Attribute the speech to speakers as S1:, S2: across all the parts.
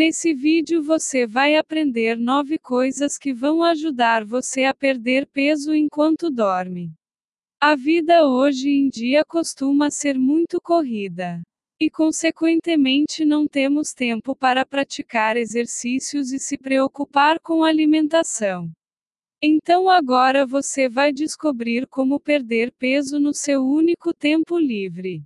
S1: Nesse vídeo você vai aprender 9 coisas que vão ajudar você a perder peso enquanto dorme. A vida hoje em dia costuma ser muito corrida. E consequentemente não temos tempo para praticar exercícios e se preocupar com alimentação. Então agora você vai descobrir como perder peso no seu único tempo livre.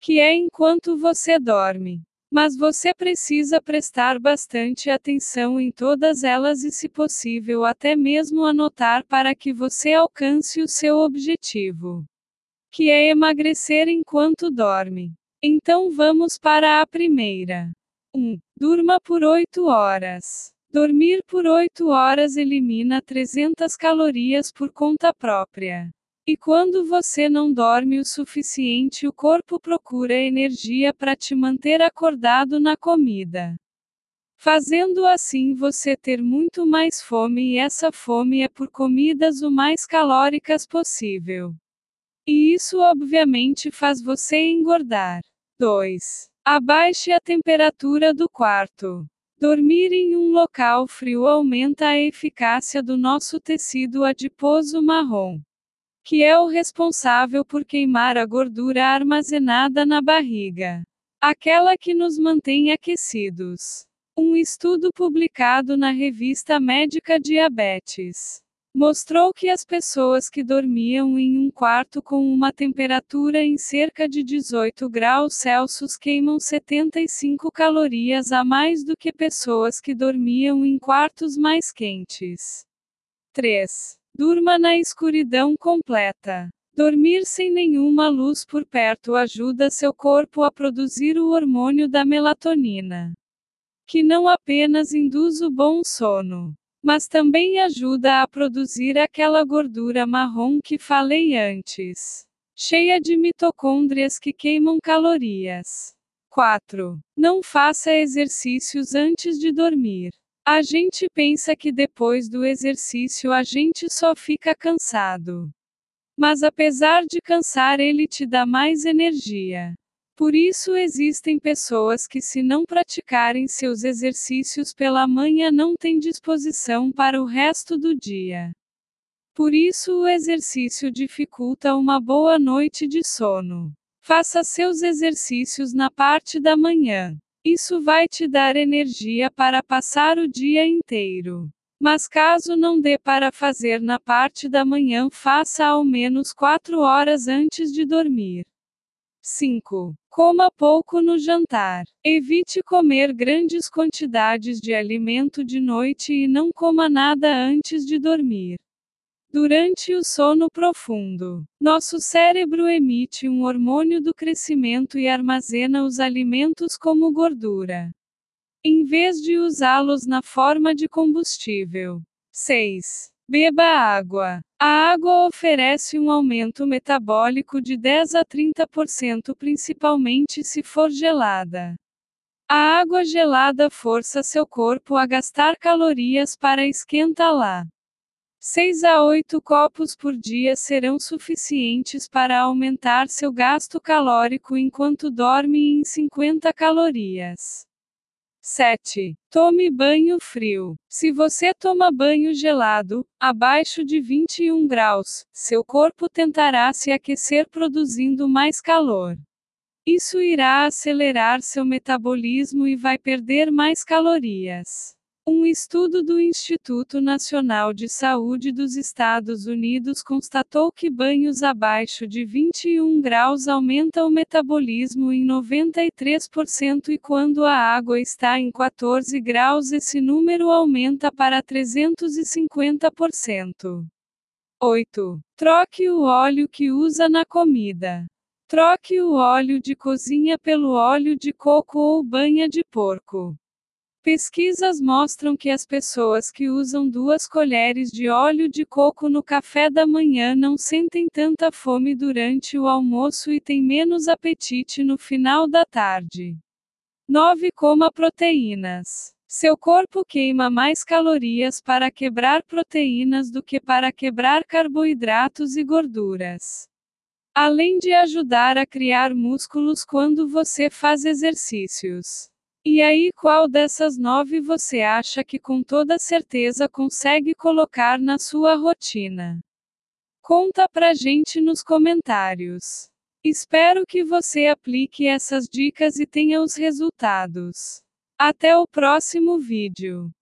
S1: Que é enquanto você dorme. Mas você precisa prestar bastante atenção em todas elas e, se possível, até mesmo anotar para que você alcance o seu objetivo, que é emagrecer enquanto dorme. Então vamos para a primeira. 1. Um, durma por 8 horas. Dormir por 8 horas elimina 300 calorias por conta própria. E quando você não dorme o suficiente, o corpo procura energia para te manter acordado na comida. Fazendo assim você ter muito mais fome e essa fome é por comidas o mais calóricas possível. E isso obviamente faz você engordar. 2. Abaixe a temperatura do quarto. Dormir em um local frio aumenta a eficácia do nosso tecido adiposo marrom que é o responsável por queimar a gordura armazenada na barriga. Aquela que nos mantém aquecidos. Um estudo publicado na revista Médica Diabetes mostrou que as pessoas que dormiam em um quarto com uma temperatura em cerca de 18 graus Celsius queimam 75 calorias a mais do que pessoas que dormiam em quartos mais quentes. 3. Durma na escuridão completa. Dormir sem nenhuma luz por perto ajuda seu corpo a produzir o hormônio da melatonina, que não apenas induz o bom sono, mas também ajuda a produzir aquela gordura marrom que falei antes, cheia de mitocôndrias que queimam calorias. 4. Não faça exercícios antes de dormir. A gente pensa que depois do exercício a gente só fica cansado. Mas apesar de cansar, ele te dá mais energia. Por isso existem pessoas que, se não praticarem seus exercícios pela manhã, não têm disposição para o resto do dia. Por isso, o exercício dificulta uma boa noite de sono. Faça seus exercícios na parte da manhã. Isso vai te dar energia para passar o dia inteiro. Mas caso não dê para fazer na parte da manhã, faça ao menos 4 horas antes de dormir. 5. Coma pouco no jantar. Evite comer grandes quantidades de alimento de noite e não coma nada antes de dormir. Durante o sono profundo, nosso cérebro emite um hormônio do crescimento e armazena os alimentos como gordura, em vez de usá-los na forma de combustível. 6. Beba água. A água oferece um aumento metabólico de 10 a 30%, principalmente se for gelada. A água gelada força seu corpo a gastar calorias para esquentá-la. 6 a 8 copos por dia serão suficientes para aumentar seu gasto calórico enquanto dorme em 50 calorias. 7. Tome banho frio. Se você toma banho gelado, abaixo de 21 graus, seu corpo tentará se aquecer produzindo mais calor. Isso irá acelerar seu metabolismo e vai perder mais calorias. Um estudo do Instituto Nacional de Saúde dos Estados Unidos constatou que banhos abaixo de 21 graus aumentam o metabolismo em 93% e quando a água está em 14 graus esse número aumenta para 350%. 8. Troque o óleo que usa na comida. Troque o óleo de cozinha pelo óleo de coco ou banha de porco. Pesquisas mostram que as pessoas que usam duas colheres de óleo de coco no café da manhã não sentem tanta fome durante o almoço e têm menos apetite no final da tarde. 9. Coma proteínas. Seu corpo queima mais calorias para quebrar proteínas do que para quebrar carboidratos e gorduras. Além de ajudar a criar músculos quando você faz exercícios. E aí, qual dessas nove você acha que com toda certeza consegue colocar na sua rotina? Conta pra gente nos comentários. Espero que você aplique essas dicas e tenha os resultados. Até o próximo vídeo.